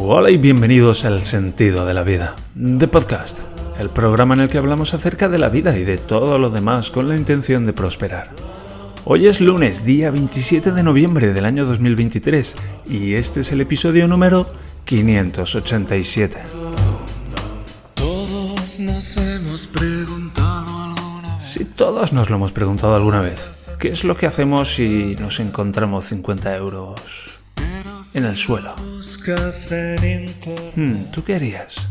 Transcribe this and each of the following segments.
Hola y bienvenidos al Sentido de la Vida, The Podcast, el programa en el que hablamos acerca de la vida y de todo lo demás con la intención de prosperar. Hoy es lunes, día 27 de noviembre del año 2023, y este es el episodio número 587. Todos nos hemos preguntado alguna vez. Si todos nos lo hemos preguntado alguna vez, ¿qué es lo que hacemos si nos encontramos 50 euros en el suelo? Hmm, ¿Tú qué harías?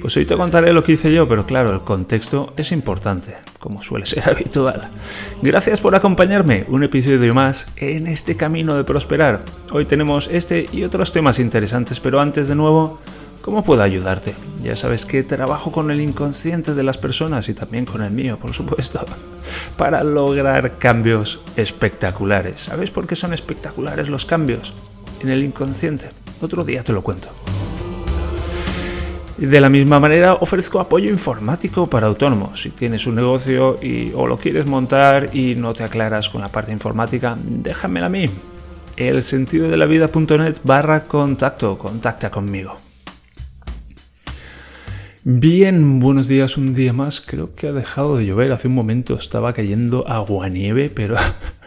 Pues hoy te contaré lo que hice yo, pero claro, el contexto es importante, como suele ser habitual. Gracias por acompañarme, un episodio más en este camino de prosperar. Hoy tenemos este y otros temas interesantes, pero antes de nuevo, ¿cómo puedo ayudarte? Ya sabes que trabajo con el inconsciente de las personas y también con el mío, por supuesto, para lograr cambios espectaculares. ¿Sabes por qué son espectaculares los cambios? En el inconsciente. Otro día te lo cuento. De la misma manera, ofrezco apoyo informático para autónomos. Si tienes un negocio y, o lo quieres montar y no te aclaras con la parte informática, déjamela a mí. El sentido de la vida.net barra contacto, contacta conmigo. Bien, buenos días un día más. Creo que ha dejado de llover. Hace un momento estaba cayendo aguanieve, pero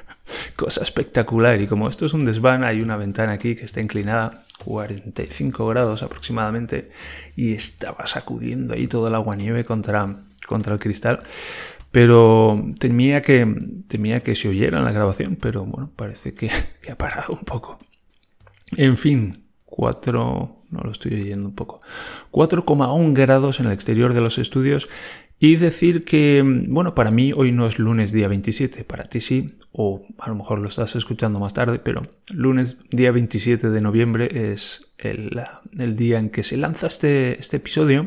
cosa espectacular. Y como esto es un desván, hay una ventana aquí que está inclinada 45 grados aproximadamente y estaba sacudiendo ahí todo el aguanieve contra, contra el cristal. Pero temía que, temía que se oyera en la grabación, pero bueno, parece que, que ha parado un poco. En fin, 4, no lo estoy oyendo un poco, 4,1 grados en el exterior de los estudios y decir que, bueno, para mí hoy no es lunes día 27, para ti sí, o a lo mejor lo estás escuchando más tarde, pero lunes día 27 de noviembre es el, el día en que se lanza este, este episodio.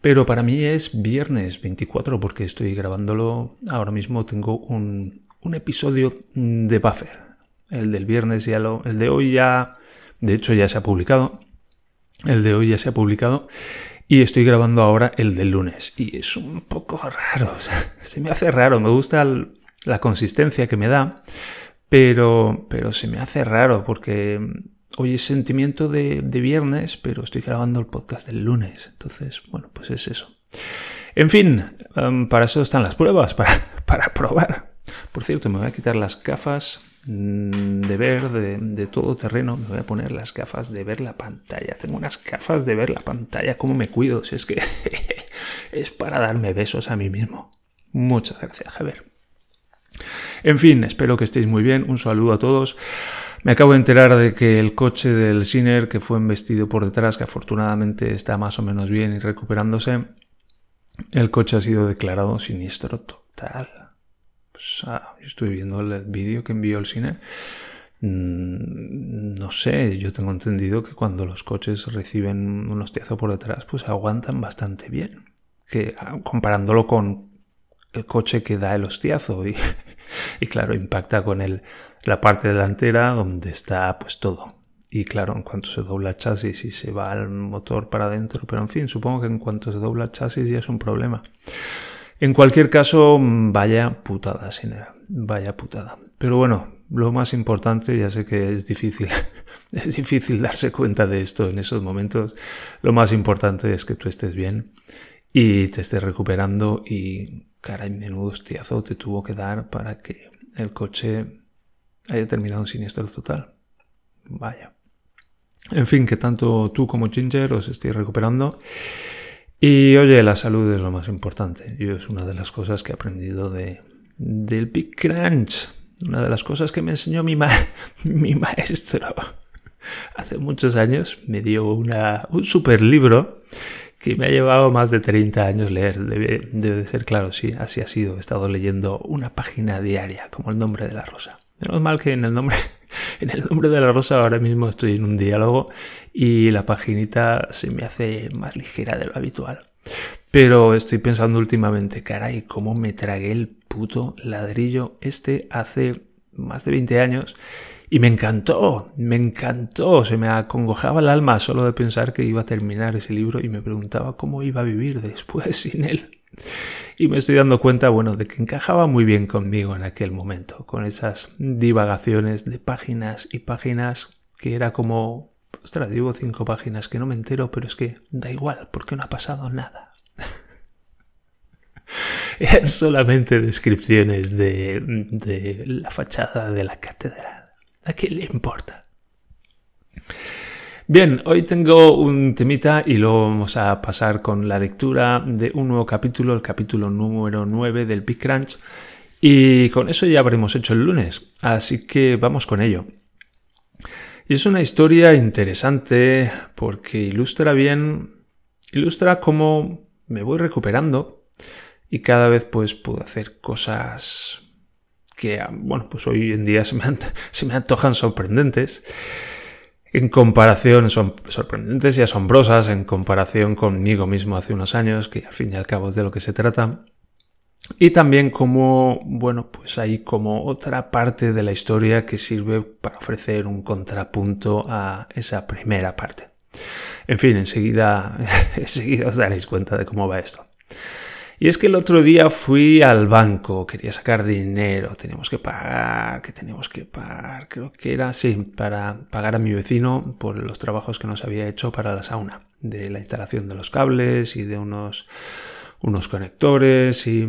Pero para mí es viernes 24 porque estoy grabándolo. Ahora mismo tengo un, un episodio de Buffer. El del viernes ya lo. El de hoy ya. De hecho, ya se ha publicado. El de hoy ya se ha publicado. Y estoy grabando ahora el del lunes. Y es un poco raro. se me hace raro. Me gusta la consistencia que me da. Pero, pero se me hace raro porque hoy es sentimiento de, de viernes, pero estoy grabando el podcast del lunes. Entonces, bueno, pues es eso. En fin, em, para eso están las pruebas, para, para probar. Por cierto, me voy a quitar las gafas mm, de ver de, de todo terreno. Me voy a poner las gafas de ver la pantalla. Tengo unas gafas de ver la pantalla. ¿Cómo me cuido? Si es que es para darme besos a mí mismo. Muchas gracias, Javier. En fin, espero que estéis muy bien. Un saludo a todos. Me acabo de enterar de que el coche del Sinner, que fue embestido por detrás, que afortunadamente está más o menos bien y recuperándose, el coche ha sido declarado siniestro total. Ah, estuve viendo el, vídeo que envió el Sinner. Mm, No sé, yo tengo entendido que cuando los coches reciben un hostiazo por detrás, pues aguantan bastante bien. Que ah, comparándolo con el coche que da el hostiazo y, y claro, impacta con el, la parte delantera donde está pues todo. Y claro, en cuanto se dobla el chasis y se va el motor para adentro, pero en fin, supongo que en cuanto se dobla el chasis ya es un problema. En cualquier caso, vaya putada, Sinera, vaya putada. Pero bueno, lo más importante, ya sé que es difícil, es difícil darse cuenta de esto en esos momentos. Lo más importante es que tú estés bien y te estés recuperando y caray, menudo hostiazo te tuvo que dar para que el coche haya terminado en siniestro total. Vaya. En fin, que tanto tú como Ginger os estéis recuperando. Y oye, la salud es lo más importante. Yo es una de las cosas que he aprendido de, del Big Crunch. Una de las cosas que me enseñó mi, ma mi maestro. Hace muchos años me dio una, un super libro que me ha llevado más de 30 años leer. Debe, debe ser claro, sí, así ha sido. He estado leyendo una página diaria, como el nombre de la rosa. Menos mal que en el nombre, en el nombre de la rosa ahora mismo estoy en un diálogo y la paginita se me hace más ligera de lo habitual. Pero estoy pensando últimamente, caray, cómo me tragué el puto ladrillo este hace más de 20 años y me encantó, me encantó, se me acongojaba el alma solo de pensar que iba a terminar ese libro y me preguntaba cómo iba a vivir después sin él. Y me estoy dando cuenta, bueno, de que encajaba muy bien conmigo en aquel momento, con esas divagaciones de páginas y páginas que era como ostras, llevo cinco páginas que no me entero, pero es que da igual, porque no ha pasado nada. Eran solamente descripciones de, de la fachada de la catedral. ¿A quién le importa? Bien, hoy tengo un temita y luego vamos a pasar con la lectura de un nuevo capítulo, el capítulo número 9 del Big Crunch. Y con eso ya habremos hecho el lunes, así que vamos con ello. Y es una historia interesante porque ilustra bien, ilustra cómo me voy recuperando y cada vez pues puedo hacer cosas que, bueno, pues hoy en día se me, se me antojan sorprendentes en comparación, son sorprendentes y asombrosas en comparación conmigo mismo hace unos años, que al fin y al cabo es de lo que se trata. Y también como, bueno, pues hay como otra parte de la historia que sirve para ofrecer un contrapunto a esa primera parte. En fin, enseguida, enseguida os daréis cuenta de cómo va esto. Y es que el otro día fui al banco, quería sacar dinero, teníamos que pagar, que teníamos que pagar, creo que era, sí, para pagar a mi vecino por los trabajos que nos había hecho para la sauna, de la instalación de los cables y de unos, unos conectores y,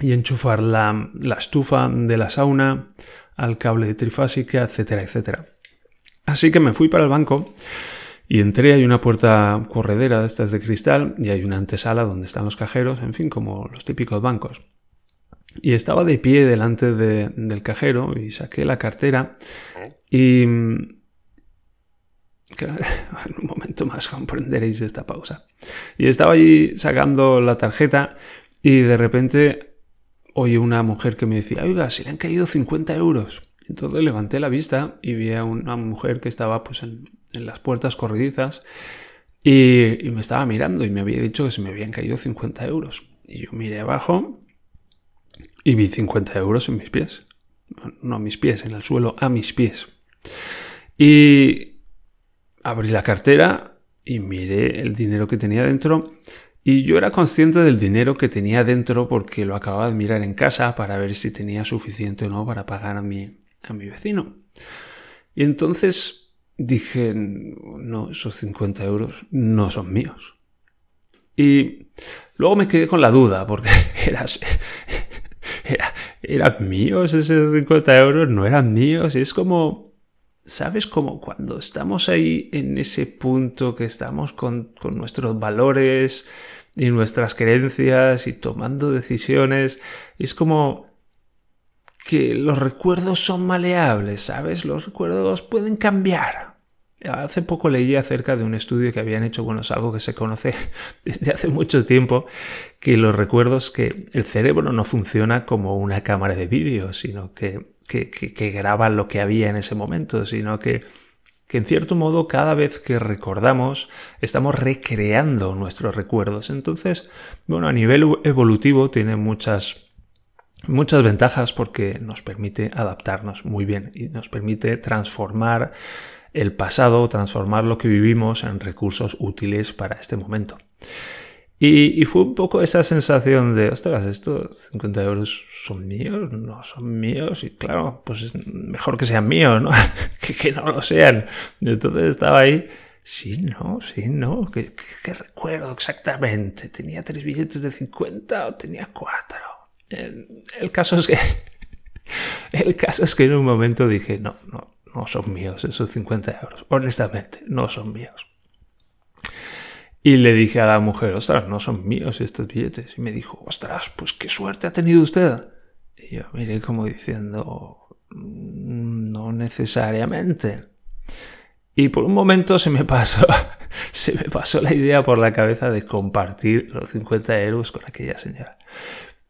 y enchufar la, la estufa de la sauna al cable trifásica, etcétera, etcétera. Así que me fui para el banco y entré, hay una puerta corredera de estas de cristal y hay una antesala donde están los cajeros, en fin, como los típicos bancos. Y estaba de pie delante del cajero y saqué la cartera y... en un momento más comprenderéis esta pausa. Y estaba allí sacando la tarjeta y de repente oí una mujer que me decía, oiga, se le han caído 50 euros. Entonces levanté la vista y vi a una mujer que estaba pues en, en las puertas corredizas y, me estaba mirando y me había dicho que se me habían caído 50 euros. Y yo miré abajo y vi 50 euros en mis pies. No a mis pies, en el suelo, a mis pies. Y abrí la cartera y miré el dinero que tenía dentro. Y yo era consciente del dinero que tenía dentro porque lo acababa de mirar en casa para ver si tenía suficiente o no para pagar a mi, a mi vecino. Y entonces dije, no, esos 50 euros no son míos. Y luego me quedé con la duda, porque eras, era, eran míos esos 50 euros, no eran míos. Es como, ¿sabes? Como cuando estamos ahí en ese punto que estamos con, con nuestros valores y nuestras creencias y tomando decisiones. es como que los recuerdos son maleables, ¿sabes? Los recuerdos pueden cambiar. Hace poco leí acerca de un estudio que habían hecho, bueno, es algo que se conoce desde hace mucho tiempo, que los recuerdos que el cerebro no funciona como una cámara de vídeo, sino que, que, que, graba lo que había en ese momento, sino que, que en cierto modo cada vez que recordamos estamos recreando nuestros recuerdos. Entonces, bueno, a nivel evolutivo tiene muchas muchas ventajas porque nos permite adaptarnos muy bien y nos permite transformar el pasado, transformar lo que vivimos en recursos útiles para este momento. Y, fue un poco esa sensación de, ostras, estos 50 euros son míos, no son míos, y claro, pues mejor que sean míos, ¿no? que, que, no lo sean. Entonces estaba ahí, sí, no, sí, no, ¿Qué, recuerdo exactamente? ¿Tenía tres billetes de 50 o tenía cuatro? El, caso es que el caso es que en un momento dije, no, no, no son míos esos 50 euros. Honestamente, no son míos. Y le dije a la mujer, ostras, no son míos estos billetes. Y me dijo, ostras, pues qué suerte ha tenido usted. Y yo miré como diciendo, mm, no necesariamente. Y por un momento se me pasó, se me pasó la idea por la cabeza de compartir los 50 euros con aquella señora.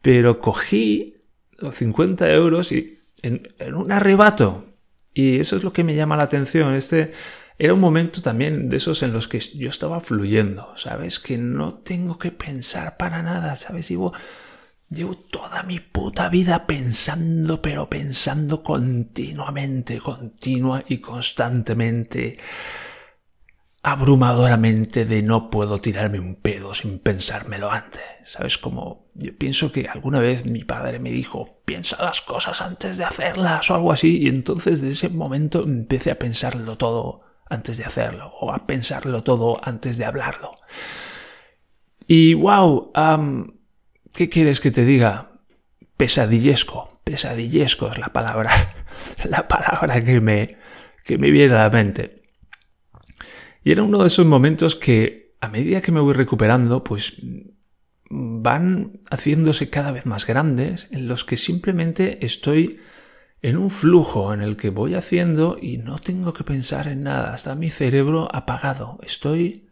Pero cogí los 50 euros y en, un arrebato. Y eso es lo que me llama la atención. Este era un momento también de esos en los que yo estaba fluyendo, ¿sabes? Que no tengo que pensar para nada, ¿sabes? Llevo, llevo toda mi puta vida pensando, pero pensando continuamente, continua y constantemente abrumadoramente de no puedo tirarme un pedo sin pensármelo antes. ¿Sabes? Como yo pienso que alguna vez mi padre me dijo, piensa las cosas antes de hacerlas o algo así, y entonces de ese momento empecé a pensarlo todo antes de hacerlo o a pensarlo todo antes de hablarlo. Y wow, ¿qué quieres que te diga? Pesadillesco, pesadillesco es la palabra, la palabra que me, que me viene a la mente. Y era uno de esos momentos que a medida que me voy recuperando, pues van haciéndose cada vez más grandes, en los que simplemente estoy en un flujo en el que voy haciendo y no tengo que pensar en nada, está mi cerebro apagado, estoy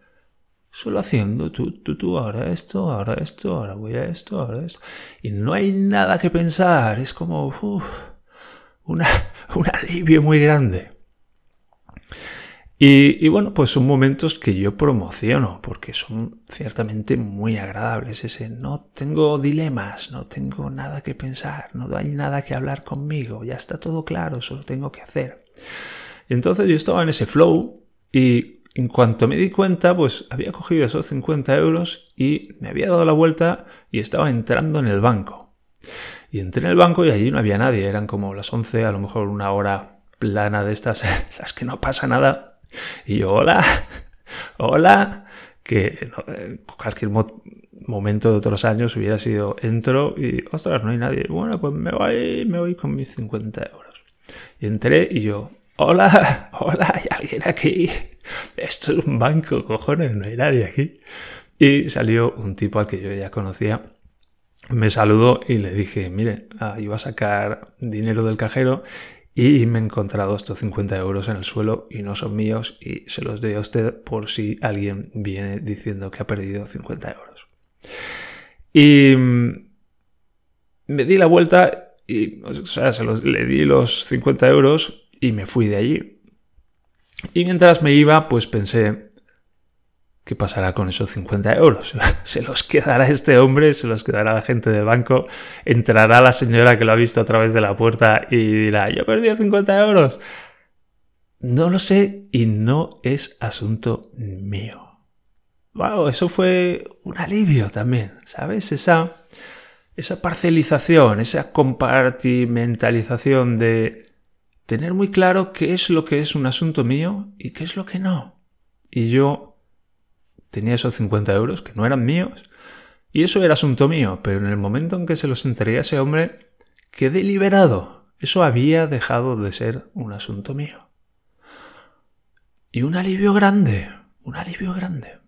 solo haciendo tú, tú, tú, ahora esto, ahora esto, ahora voy a esto, ahora esto, y no hay nada que pensar, es como una, un alivio muy grande. Y, bueno, pues son momentos que yo promociono porque son ciertamente muy agradables. Ese no tengo dilemas, no tengo nada que pensar, no hay nada que hablar conmigo, ya está todo claro, solo tengo que hacer. Y entonces yo estaba en ese flow y en cuanto me di cuenta, pues había cogido esos 50 euros y me había dado la vuelta y estaba entrando en el banco. Y entré en el banco y allí no había nadie, eran como las 11, a lo mejor una hora plana de estas, las que no pasa nada y yo, hola, hola, que en cualquier momento de otros años hubiera sido entro y, ostras, no hay nadie. Bueno, pues me voy, me voy con mis 50 euros. Y entré y yo, hola, hola, ¿hay alguien aquí? Esto es un banco, cojones, no hay nadie aquí. Y salió un tipo al que yo ya conocía. Me saludó y le dije, mire, ah, iba a sacar dinero del cajero y me he encontrado estos 50 euros en el suelo y no son míos y se los doy a usted por si alguien viene diciendo que ha perdido 50 euros. Y mm, me di la vuelta y, o sea, se los, le di los 50 euros y me fui de allí. Y mientras me iba, pues pensé, ¿Qué pasará con esos 50 euros? ¿Se los quedará este hombre? ¿Se los quedará la gente del banco? ¿Entrará la señora que lo ha visto a través de la puerta y dirá, yo perdido 50 euros? No lo sé y no es asunto mío. Wow, eso fue un alivio también, ¿sabes? Esa, esa parcelización, esa compartimentalización de tener muy claro qué es lo que es un asunto mío y qué es lo que no. Y yo tenía esos 50 euros que no eran míos. Y eso era asunto mío, pero en el momento en que se los entregué a ese hombre, quedé liberado. Eso había dejado de ser un asunto mío. Y un alivio grande, un alivio grande.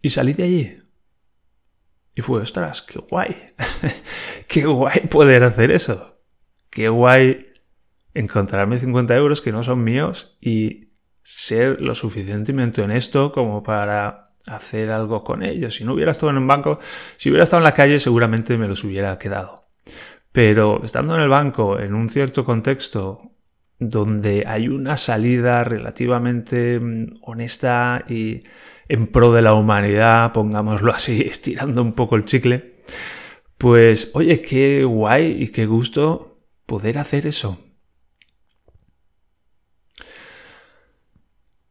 Y salí de allí. Y fue, ostras, qué guay. qué guay poder hacer eso. Qué guay encontrarme 50 euros que no son míos y ser lo suficientemente honesto como para hacer algo con ellos. Si no hubiera estado en un banco, si hubiera estado en la calle, seguramente me los hubiera quedado. Pero estando en el banco, en un cierto contexto donde hay una salida relativamente mm, honesta y en pro de la humanidad, pongámoslo así, estirando un poco el chicle, pues oye, qué guay y qué gusto poder hacer eso.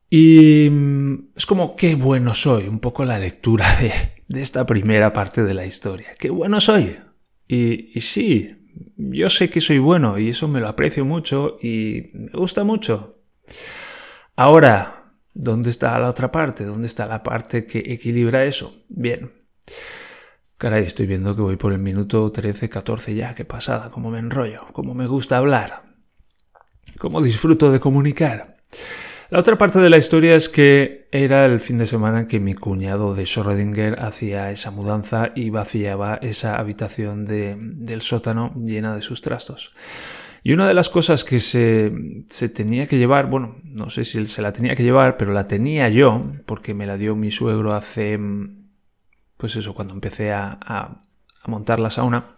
Y mm, es como, qué bueno soy, un poco la lectura de, esta primera parte de la historia. Qué bueno soy. Y, y, sí, yo sé que soy bueno y eso me lo aprecio mucho y me gusta mucho. Ahora, ¿dónde está la otra parte? ¿Dónde está la parte que equilibra eso? Bien. Caray, estoy viendo que voy por el minuto 13, 14 ya, qué pasada, cómo me enrollo, cómo me gusta hablar, cómo disfruto de comunicar. La otra parte de la historia es que era el fin de semana que mi cuñado de Schrödinger hacía esa mudanza y vaciaba esa habitación del sótano llena de sus trastos. Y una de las cosas que se, tenía que llevar, bueno, no sé si él se la tenía que llevar, pero la tenía yo, porque me la dio mi suegro hace, pues eso, cuando empecé a, a montar la sauna.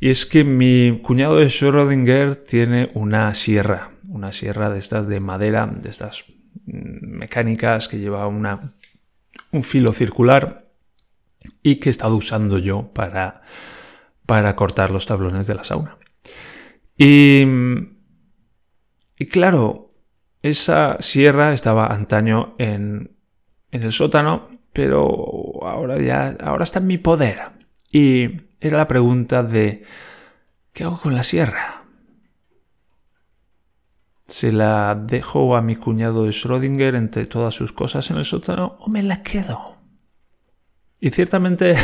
Y es que mi cuñado de Schrödinger tiene una sierra, una sierra de estas de madera, de estas mm, mecánicas que lleva una, un filo circular y que he estado usando yo para, para cortar los tablones de la sauna. Y, y claro, esa sierra estaba antaño en, en el sótano, pero ahora ya ahora está en mi poder. Y era la pregunta de ¿qué hago con la sierra? ¿Se la dejo a mi cuñado de Schrödinger entre todas sus cosas en el sótano o me la quedo? Y ciertamente,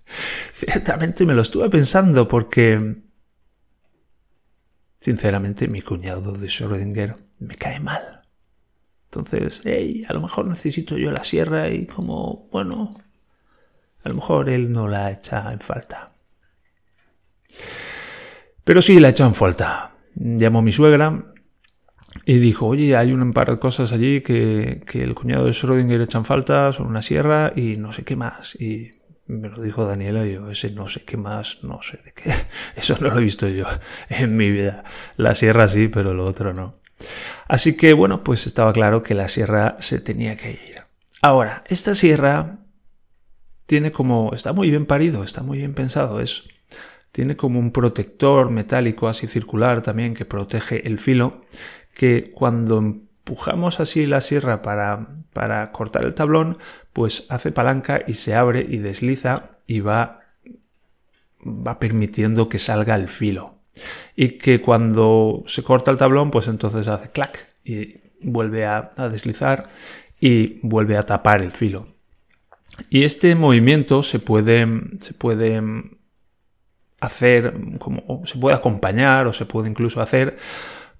ciertamente me lo estuve pensando porque, sinceramente, mi cuñado de Schrödinger me cae mal. Entonces, hey, a lo mejor necesito yo la sierra y como, bueno, a lo mejor él no la echa en falta. Pero sí la echa en falta. Llamó a mi suegra y dijo, oye, hay un par de cosas allí que, el cuñado de Schrödinger echa en falta, son una sierra y no sé qué más. Y me lo dijo Daniela y yo, ese no sé qué más, no sé de qué. Eso no lo he visto yo en mi vida. La sierra sí, pero lo otro no. Así que bueno, pues estaba claro que la sierra se tenía que ir. Ahora, esta sierra tiene como, está muy bien parido, está muy bien pensado, es, tiene como un protector metálico así circular también que protege el filo, que cuando empujamos así la sierra para, para cortar el tablón, pues hace palanca y se abre y desliza y va, va permitiendo que salga el filo y que cuando se corta el tablón, pues entonces hace clac y vuelve a, deslizar y vuelve a tapar el filo. Y este movimiento se puede, se puede hacer, como, se puede acompañar o se puede incluso hacer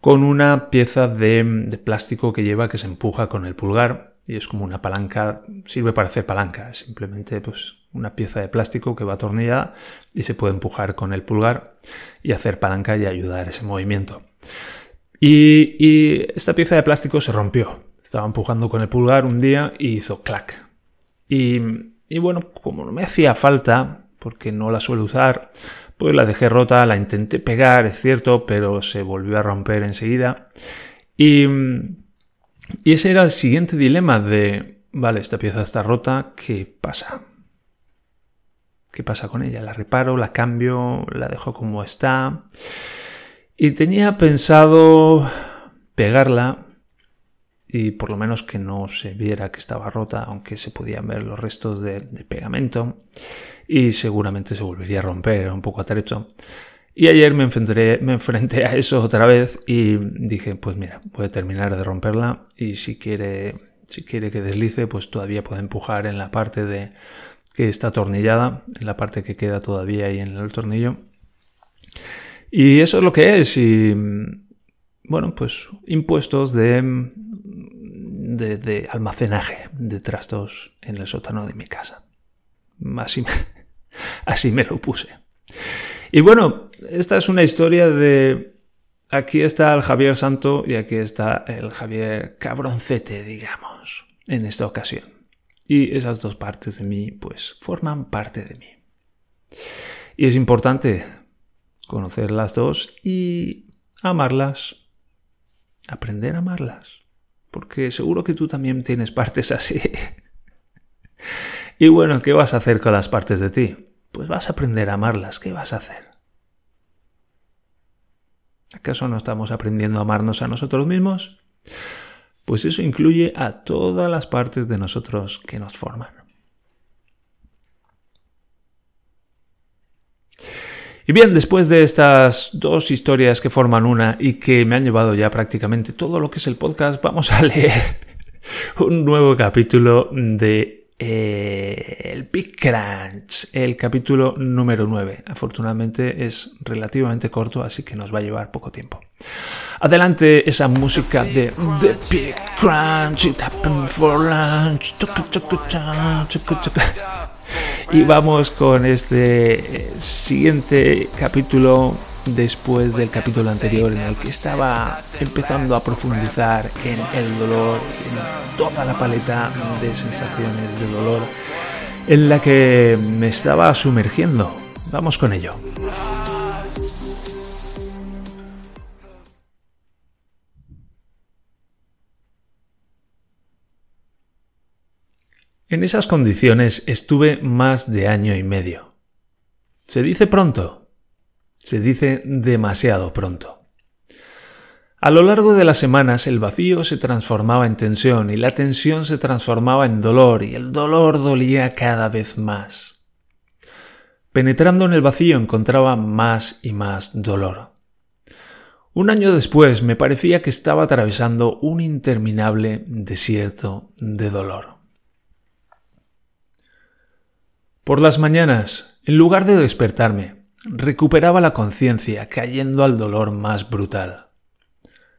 con una pieza de, plástico que lleva que se empuja con el pulgar y es como una palanca, sirve para hacer palanca, simplemente pues una pieza de plástico que va atornillada y se puede empujar con el pulgar y hacer palanca y ayudar ese movimiento. Y, esta pieza de plástico se rompió. Estaba empujando con el pulgar un día y hizo clac. Y, y bueno, como no me hacía falta, porque no la suelo usar, pues la dejé rota, la intenté pegar, es cierto, pero se volvió a romper enseguida. Y, y ese era el siguiente dilema de, vale, esta pieza está rota, ¿qué pasa? ¿Qué pasa con ella? ¿La reparo? ¿La cambio? ¿La dejo como está? Y tenía pensado pegarla y por lo menos que no se viera que estaba rota, aunque se podían ver los restos de, pegamento y seguramente se volvería a romper, un poco atrecho. Y ayer me enfrenté, me enfrenté a eso otra vez y dije, pues mira, voy a terminar de romperla y si quiere, si quiere que deslice, pues todavía puede empujar en la parte de, que está atornillada, en la parte que queda todavía ahí en el tornillo. Y eso es lo que es. Y bueno, pues impuestos de, de, almacenaje de trastos en el sótano de mi casa. Así así me lo puse. Y bueno, esta es una historia de... Aquí está el Javier Santo y aquí está el Javier Cabroncete, digamos, en esta ocasión. Y esas dos partes de mí, pues, forman parte de mí. Y es importante conocer las dos y amarlas, aprender a amarlas, porque seguro que tú también tienes partes así. y bueno, ¿qué vas a hacer con las partes de ti? Pues vas a aprender a amarlas, ¿qué vas a hacer? ¿Acaso no estamos aprendiendo a amarnos a nosotros mismos? pues eso incluye a todas las partes de nosotros que nos forman. Y bien, después de estas dos historias que forman una y que me han llevado ya prácticamente todo lo que es el podcast, vamos a leer un nuevo capítulo de eh, el Big Crunch, el capítulo número 9. Afortunadamente es relativamente corto, así que nos va a llevar poco tiempo. Adelante esa música de The Big Crunch, It Happened for Lunch. Y vamos con este eh, siguiente capítulo después del capítulo anterior en el que estaba empezando a profundizar en el dolor, en toda la paleta de sensaciones de dolor en la que me estaba sumergiendo. Vamos con ello. En esas condiciones estuve más de año y medio. Se dice pronto, se dice demasiado pronto. A lo largo de las semanas el vacío se transformaba en tensión y la tensión se transformaba en dolor y el dolor dolía cada vez más. Penetrando en el vacío encontraba más y más dolor. Un año después me parecía que estaba atravesando un interminable desierto de dolor. Por las mañanas, en lugar de despertarme, recuperaba la conciencia cayendo al dolor más brutal.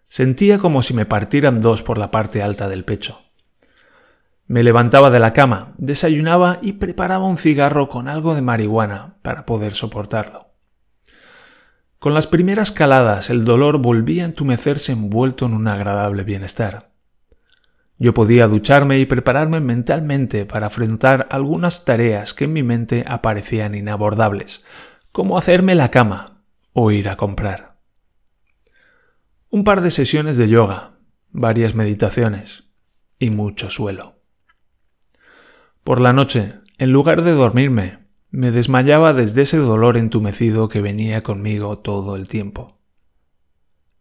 Sentía como si me partieran dos por la parte alta del pecho. Me levantaba de la cama, desayunaba y preparaba un cigarro con algo de marihuana para poder soportarlo. Con las primeras caladas el dolor volvía a entumecerse envuelto en un agradable bienestar. Yo podía ducharme y prepararme mentalmente para afrontar algunas tareas que en mi mente aparecían inabordables, como hacerme la cama o ir a comprar. Un par de sesiones de yoga, varias meditaciones y mucho suelo. Por la noche, en lugar de dormirme, me desmayaba desde ese dolor entumecido que venía conmigo todo el tiempo.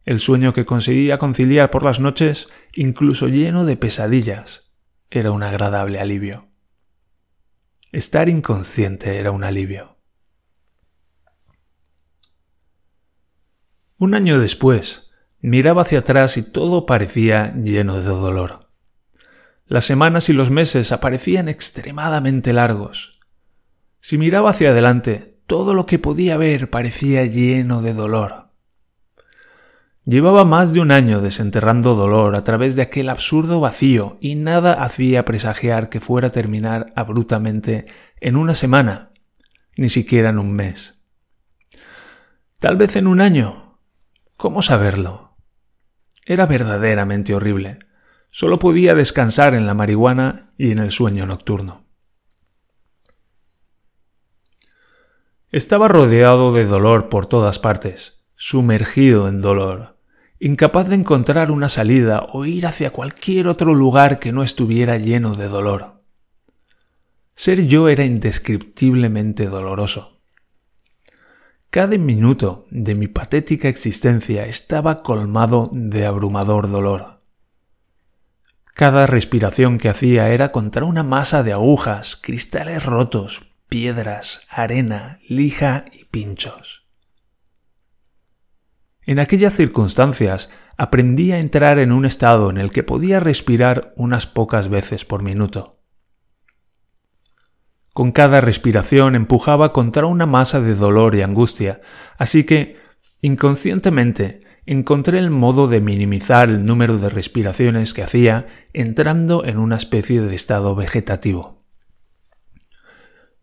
El sueño que conseguía conciliar por las noches, incluso lleno de pesadillas, era un agradable alivio. Estar inconsciente era un alivio. Un año después, miraba hacia atrás y todo parecía lleno de dolor. Las semanas y los meses aparecían extremadamente largos, si miraba hacia adelante, todo lo que podía ver parecía lleno de dolor. Llevaba más de un año desenterrando dolor a través de aquel absurdo vacío y nada hacía presagiar que fuera a terminar abruptamente en una semana, ni siquiera en un mes. Tal vez en un año. ¿Cómo saberlo? Era verdaderamente horrible. Solo podía descansar en la marihuana y en el sueño nocturno. Estaba rodeado de dolor por todas partes, sumergido en dolor, incapaz de encontrar una salida o ir hacia cualquier otro lugar que no estuviera lleno de dolor. Ser yo era indescriptiblemente doloroso. Cada minuto de mi patética existencia estaba colmado de abrumador dolor. Cada respiración que hacía era contra una masa de agujas, cristales rotos, piedras, arena, lija y pinchos. En aquellas circunstancias aprendí a entrar en un estado en el que podía respirar unas pocas veces por minuto. Con cada respiración empujaba contra una masa de dolor y angustia, así que, inconscientemente, encontré el modo de minimizar el número de respiraciones que hacía entrando en una especie de estado vegetativo.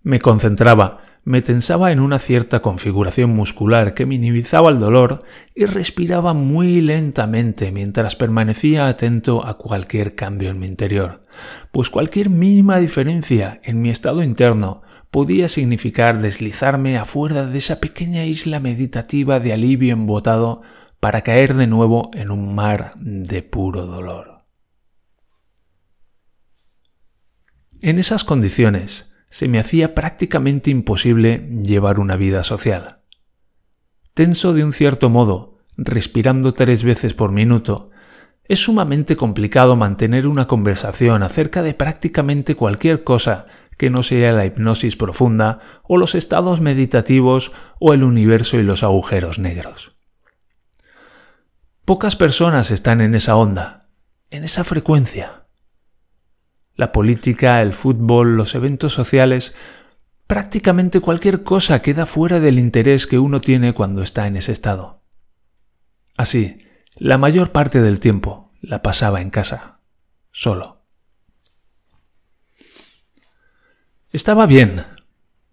Me concentraba, me tensaba en una cierta configuración muscular que minimizaba el dolor y respiraba muy lentamente mientras permanecía atento a cualquier cambio en mi interior, pues cualquier mínima diferencia en mi estado interno podía significar deslizarme afuera de esa pequeña isla meditativa de alivio embotado para caer de nuevo en un mar de puro dolor. En esas condiciones, se me hacía prácticamente imposible llevar una vida social. Tenso de un cierto modo, respirando tres veces por minuto, es sumamente complicado mantener una conversación acerca de prácticamente cualquier cosa que no sea la hipnosis profunda o los estados meditativos o el universo y los agujeros negros. Pocas personas están en esa onda, en esa frecuencia la política, el fútbol, los eventos sociales, prácticamente cualquier cosa queda fuera del interés que uno tiene cuando está en ese estado. Así, la mayor parte del tiempo la pasaba en casa, solo. Estaba bien,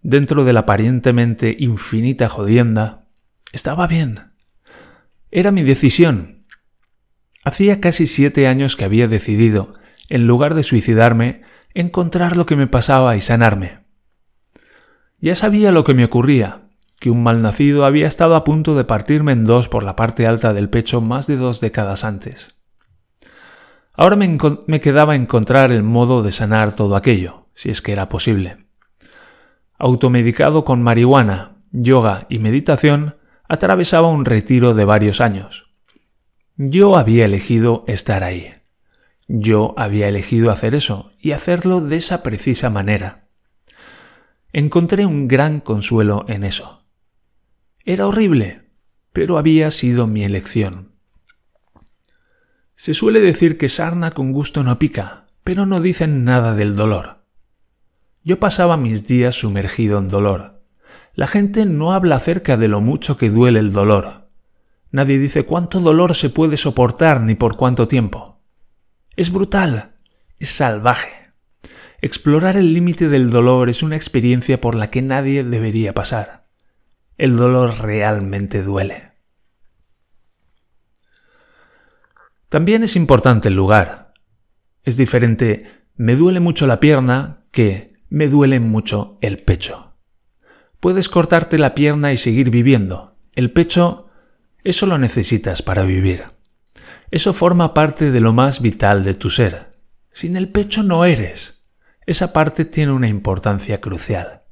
dentro de la aparentemente infinita jodienda, estaba bien. Era mi decisión. Hacía casi siete años que había decidido en lugar de suicidarme, encontrar lo que me pasaba y sanarme. Ya sabía lo que me ocurría, que un malnacido había estado a punto de partirme en dos por la parte alta del pecho más de dos décadas antes. Ahora me, me, quedaba encontrar el modo de sanar todo aquello, si es que era posible. Automedicado con marihuana, yoga y meditación, atravesaba un retiro de varios años. Yo había elegido estar ahí. Yo había elegido hacer eso y hacerlo de esa precisa manera. Encontré un gran consuelo en eso. Era horrible, pero había sido mi elección. Se suele decir que sarna con gusto no pica, pero no dicen nada del dolor. Yo pasaba mis días sumergido en dolor. La gente no habla acerca de lo mucho que duele el dolor. Nadie dice cuánto dolor se puede soportar ni por cuánto tiempo. Es brutal, es salvaje. Explorar el límite del dolor es una experiencia por la que nadie debería pasar. El dolor realmente duele. También es importante el lugar. Es diferente me duele mucho la pierna que me duele mucho el pecho. Puedes cortarte la pierna y seguir viviendo. El pecho, eso lo necesitas para vivir. Eso forma parte de lo más vital de tu ser. Sin el pecho no eres. Esa parte tiene una importancia crucial.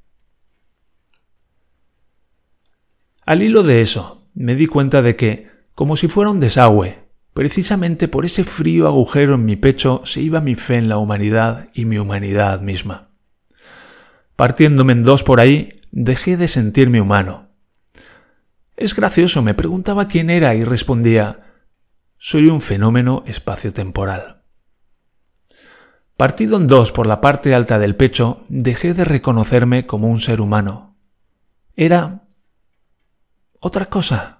Al hilo de eso, me di cuenta de que, como si fuera un desagüe, precisamente por ese frío agujero en mi pecho se iba mi fe en la humanidad y mi humanidad misma. Partiéndome en dos por ahí, dejé de sentirme humano. Es gracioso, me preguntaba quién era y respondía, soy un fenómeno espaciotemporal. Partido en dos por la parte alta del pecho, dejé de reconocerme como un ser humano. Era otra cosa.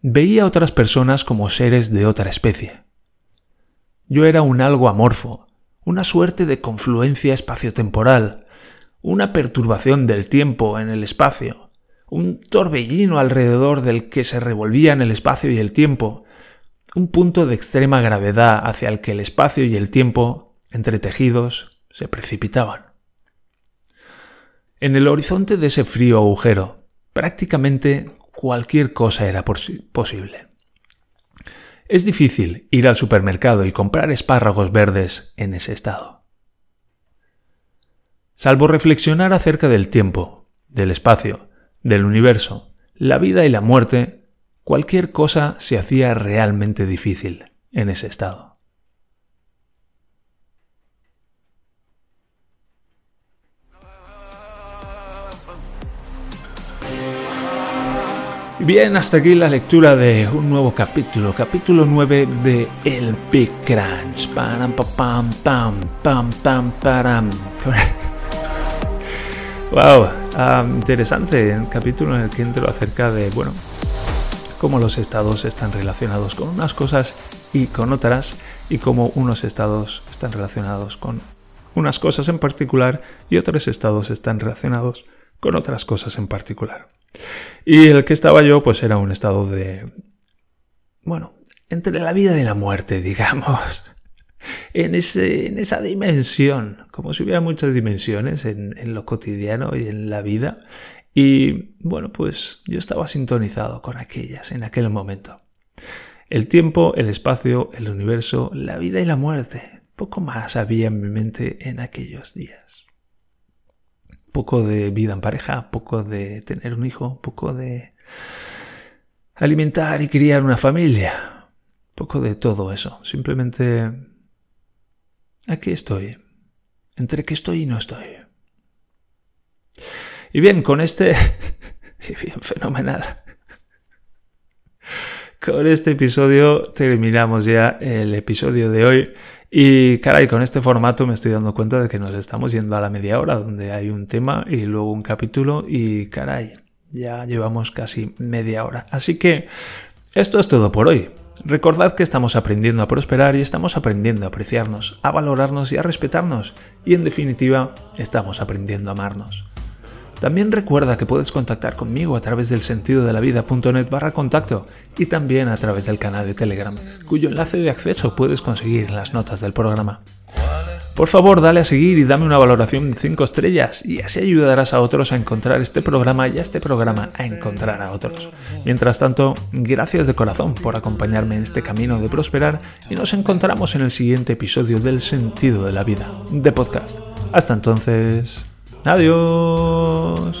Veía a otras personas como seres de otra especie. Yo era un algo amorfo, una suerte de confluencia espaciotemporal, una perturbación del tiempo en el espacio, un torbellino alrededor del que se revolvían el espacio y el tiempo, un punto de extrema gravedad hacia el que el espacio y el tiempo, entretejidos, se precipitaban. En el horizonte de ese frío agujero, prácticamente cualquier cosa era posible. Es difícil ir al supermercado y comprar espárragos verdes en ese estado. Salvo reflexionar acerca del tiempo, del espacio, del universo, la vida y la muerte, cualquier cosa se hacía realmente difícil en ese estado. Bien, hasta aquí la lectura de un nuevo capítulo, capítulo 9 de El Big Crunch. Pam, pam, pam, pam, pam, pam. Wow, interesante el capítulo en el que entro acerca de, bueno, cómo los estados están relacionados con unas cosas y con otras, y cómo unos estados están relacionados con unas cosas en particular y otros estados están relacionados con otras cosas en particular. Y el que estaba yo, pues era un estado de, bueno, entre la vida y la muerte, digamos en, ese, en esa dimensión, como si hubiera muchas dimensiones en, en lo cotidiano y en la vida. Y bueno, pues yo estaba sintonizado con aquellas en aquel momento. El tiempo, el espacio, el universo, la vida y la muerte. Poco más había en mi mente en aquellos días. Poco de vida en pareja, poco de tener un hijo, poco de alimentar y criar una familia. Poco de todo eso. Simplemente Aquí estoy. Entre que estoy y no estoy. Y bien, con este... bien, fenomenal. Con este episodio terminamos ya el episodio de hoy. Y caray, con este formato me estoy dando cuenta de que nos estamos yendo a la media hora, donde hay un tema y luego un capítulo. Y caray, ya llevamos casi media hora. Así que esto es todo por hoy. Recordad que estamos aprendiendo a prosperar y estamos aprendiendo a apreciarnos, a valorarnos y a respetarnos, y en definitiva, estamos aprendiendo a amarnos. También recuerda que puedes contactar conmigo a través del sentido de la vida.net barra contacto y también a través del canal de Telegram, cuyo enlace de acceso puedes conseguir en las notas del programa. Por favor, dale a seguir y dame una valoración de 5 estrellas y así ayudarás a otros a encontrar este programa y a este programa a encontrar a otros. Mientras tanto, gracias de corazón por acompañarme en este camino de prosperar y nos encontramos en el siguiente episodio del Sentido de la Vida, de podcast. Hasta entonces, Adiós.